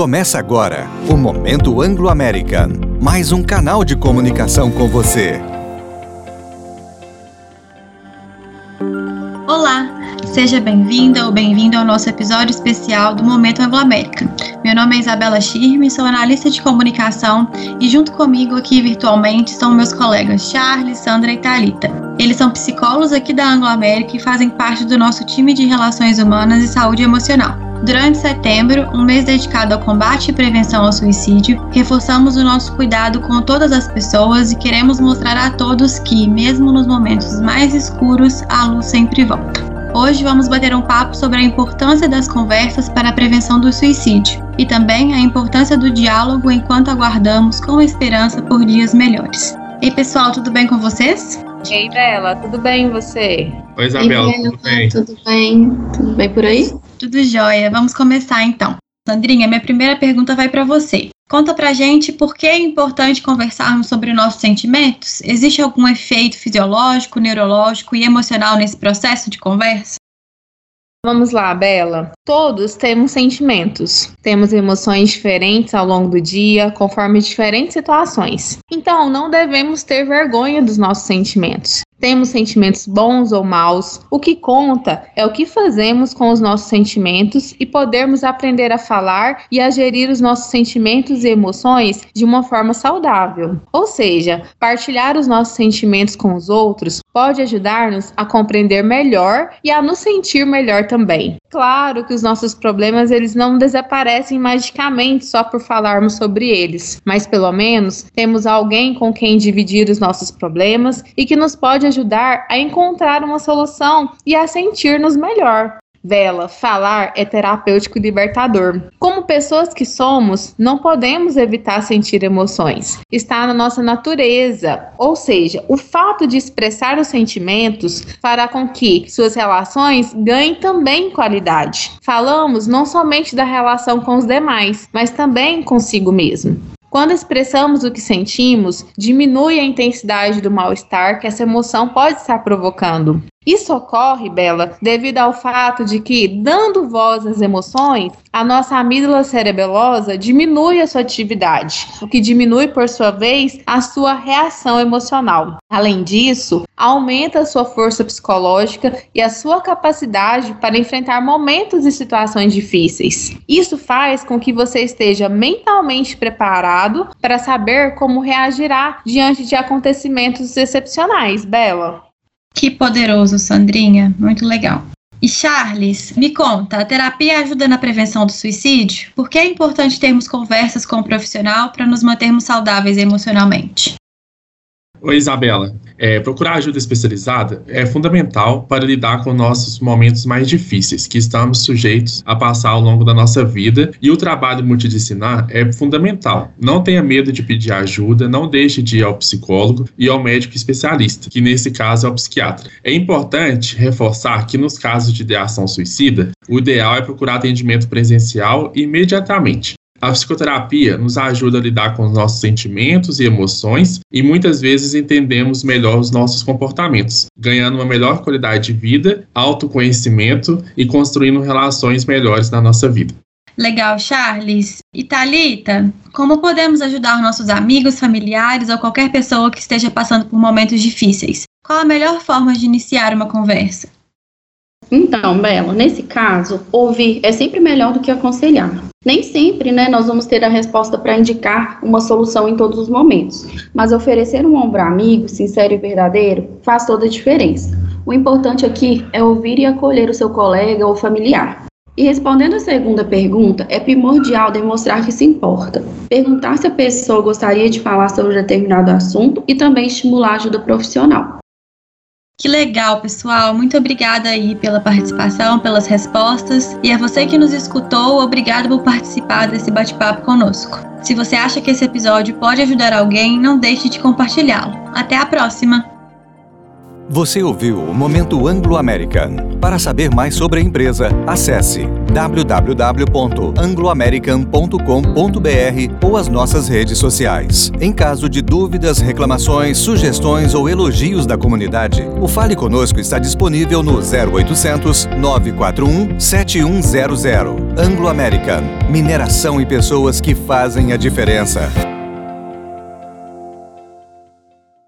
Começa agora o Momento Anglo-American, mais um canal de comunicação com você. Olá, seja bem-vinda ou bem-vindo ao nosso episódio especial do Momento Anglo-American. Meu nome é Isabela Schirme, sou analista de comunicação e junto comigo aqui virtualmente estão meus colegas Charles, Sandra e Talita. Eles são psicólogos aqui da Anglo-América e fazem parte do nosso time de relações humanas e saúde emocional. Durante setembro, um mês dedicado ao combate e prevenção ao suicídio, reforçamos o nosso cuidado com todas as pessoas e queremos mostrar a todos que, mesmo nos momentos mais escuros, a luz sempre volta. Hoje vamos bater um papo sobre a importância das conversas para a prevenção do suicídio e também a importância do diálogo enquanto aguardamos com esperança por dias melhores. Ei pessoal, tudo bem com vocês? Ei Bela, tudo bem e você? Oi Isabela, tudo bem? Tudo bem? Tudo bem por aí? Tudo jóia. Vamos começar então. Sandrinha, minha primeira pergunta vai para você. Conta pra gente por que é importante conversarmos sobre nossos sentimentos? Existe algum efeito fisiológico, neurológico e emocional nesse processo de conversa? Vamos lá, Bela. Todos temos sentimentos, temos emoções diferentes ao longo do dia, conforme diferentes situações. Então, não devemos ter vergonha dos nossos sentimentos. Temos sentimentos bons ou maus. O que conta é o que fazemos com os nossos sentimentos e podermos aprender a falar e a gerir os nossos sentimentos e emoções de uma forma saudável. Ou seja, partilhar os nossos sentimentos com os outros pode ajudar-nos a compreender melhor e a nos sentir melhor também. Claro que os nossos problemas eles não desaparecem magicamente só por falarmos sobre eles, mas pelo menos temos alguém com quem dividir os nossos problemas e que nos pode ajudar a encontrar uma solução e a sentir-nos melhor. Vela, falar é terapêutico e libertador. Como pessoas que somos, não podemos evitar sentir emoções. Está na nossa natureza. Ou seja, o fato de expressar os sentimentos fará com que suas relações ganhem também qualidade. Falamos não somente da relação com os demais, mas também consigo mesmo. Quando expressamos o que sentimos, diminui a intensidade do mal-estar que essa emoção pode estar provocando. Isso ocorre, Bela, devido ao fato de que, dando voz às emoções, a nossa amígdala cerebelosa diminui a sua atividade, o que diminui, por sua vez, a sua reação emocional. Além disso, aumenta a sua força psicológica e a sua capacidade para enfrentar momentos e situações difíceis. Isso faz com que você esteja mentalmente preparado para saber como reagirá diante de acontecimentos excepcionais, Bela. Que poderoso, Sandrinha. Muito legal. E Charles, me conta, a terapia ajuda na prevenção do suicídio? Por que é importante termos conversas com o profissional para nos mantermos saudáveis emocionalmente? Oi, Isabela. É, procurar ajuda especializada é fundamental para lidar com nossos momentos mais difíceis que estamos sujeitos a passar ao longo da nossa vida e o trabalho multidisciplinar é fundamental. Não tenha medo de pedir ajuda, não deixe de ir ao psicólogo e ao médico especialista, que nesse caso é o psiquiatra. É importante reforçar que nos casos de ideação suicida, o ideal é procurar atendimento presencial imediatamente. A psicoterapia nos ajuda a lidar com os nossos sentimentos e emoções e muitas vezes entendemos melhor os nossos comportamentos, ganhando uma melhor qualidade de vida, autoconhecimento e construindo relações melhores na nossa vida. Legal, Charles. E Thalita, como podemos ajudar nossos amigos, familiares ou qualquer pessoa que esteja passando por momentos difíceis? Qual a melhor forma de iniciar uma conversa? Então, Bela, nesse caso, ouvir é sempre melhor do que aconselhar. Nem sempre, né, nós vamos ter a resposta para indicar uma solução em todos os momentos, mas oferecer um ombro amigo, sincero e verdadeiro, faz toda a diferença. O importante aqui é ouvir e acolher o seu colega ou familiar. E respondendo a segunda pergunta, é primordial demonstrar que se importa. Perguntar se a pessoa gostaria de falar sobre determinado assunto e também estimular ajuda profissional. Que legal, pessoal. Muito obrigada aí pela participação, pelas respostas. E a você que nos escutou, obrigado por participar desse bate-papo conosco. Se você acha que esse episódio pode ajudar alguém, não deixe de compartilhá-lo. Até a próxima! Você ouviu o Momento Anglo-American. Para saber mais sobre a empresa, acesse www.angloamerican.com.br ou as nossas redes sociais. Em caso de dúvidas, reclamações, sugestões ou elogios da comunidade, o Fale Conosco está disponível no 0800 941 7100. Anglo American. Mineração e pessoas que fazem a diferença.